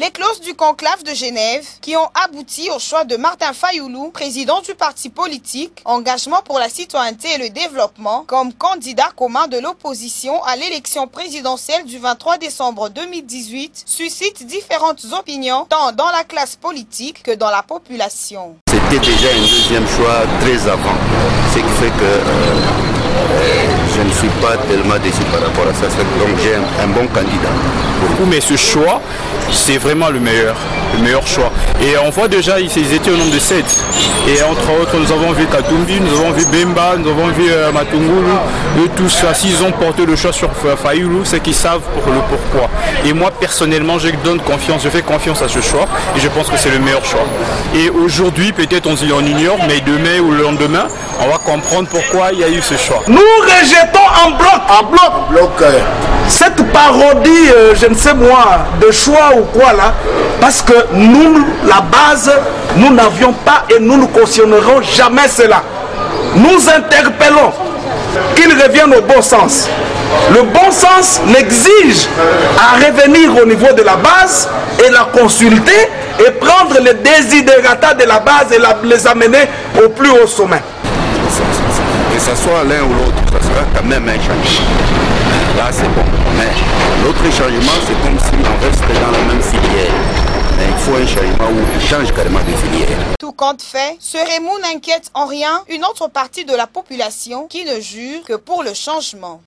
Les clauses du conclave de Genève qui ont abouti au choix de Martin Fayoulou, président du parti politique Engagement pour la citoyenneté et le développement, comme candidat commun de l'opposition à l'élection présidentielle du 23 décembre 2018, suscitent différentes opinions tant dans la classe politique que dans la population. C'était déjà un deuxième choix très avant, ce qui fait que euh, je ne suis pas tellement déçu par rapport à ça. Donc j'ai un, bon candidat. Mais ce choix, c'est vraiment le meilleur, le meilleur choix. Et on voit déjà, ils étaient au nombre de 7. Et entre autres, nous avons vu Katumbi, nous avons vu Bemba, nous avons vu euh, Matungulu. Eux tous, s'ils ont porté le choix sur Fayoulou, c'est qu'ils savent pour le pourquoi. Et moi, personnellement, je donne confiance, je fais confiance à ce choix. Et je pense que c'est le meilleur choix. Et aujourd'hui, peut-être on, on ignore, mais demain ou le lendemain, on va comprendre pourquoi il y a eu ce choix. Nous rejetons en bloc, en bloc, en bloc euh, cette parodie, euh, je ne sais moi, de choix ou quoi là, parce que nous, la base, nous n'avions pas et nous ne cautionnerons jamais cela. Nous interpellons qu'ils reviennent au bon sens. Le bon sens l'exige à revenir au niveau de la base et la consulter et prendre les désidératas de la base et les amener au plus haut sommet. Que ce soit l'un ou l'autre, ça sera quand même un changement. Là, c'est bon. Mais l'autre changement, c'est comme si on restait dans la même filière. Mais il faut un changement où on change carrément de filière. Tout compte fait, ce Raymond n'inquiète en rien une autre partie de la population qui ne jure que pour le changement.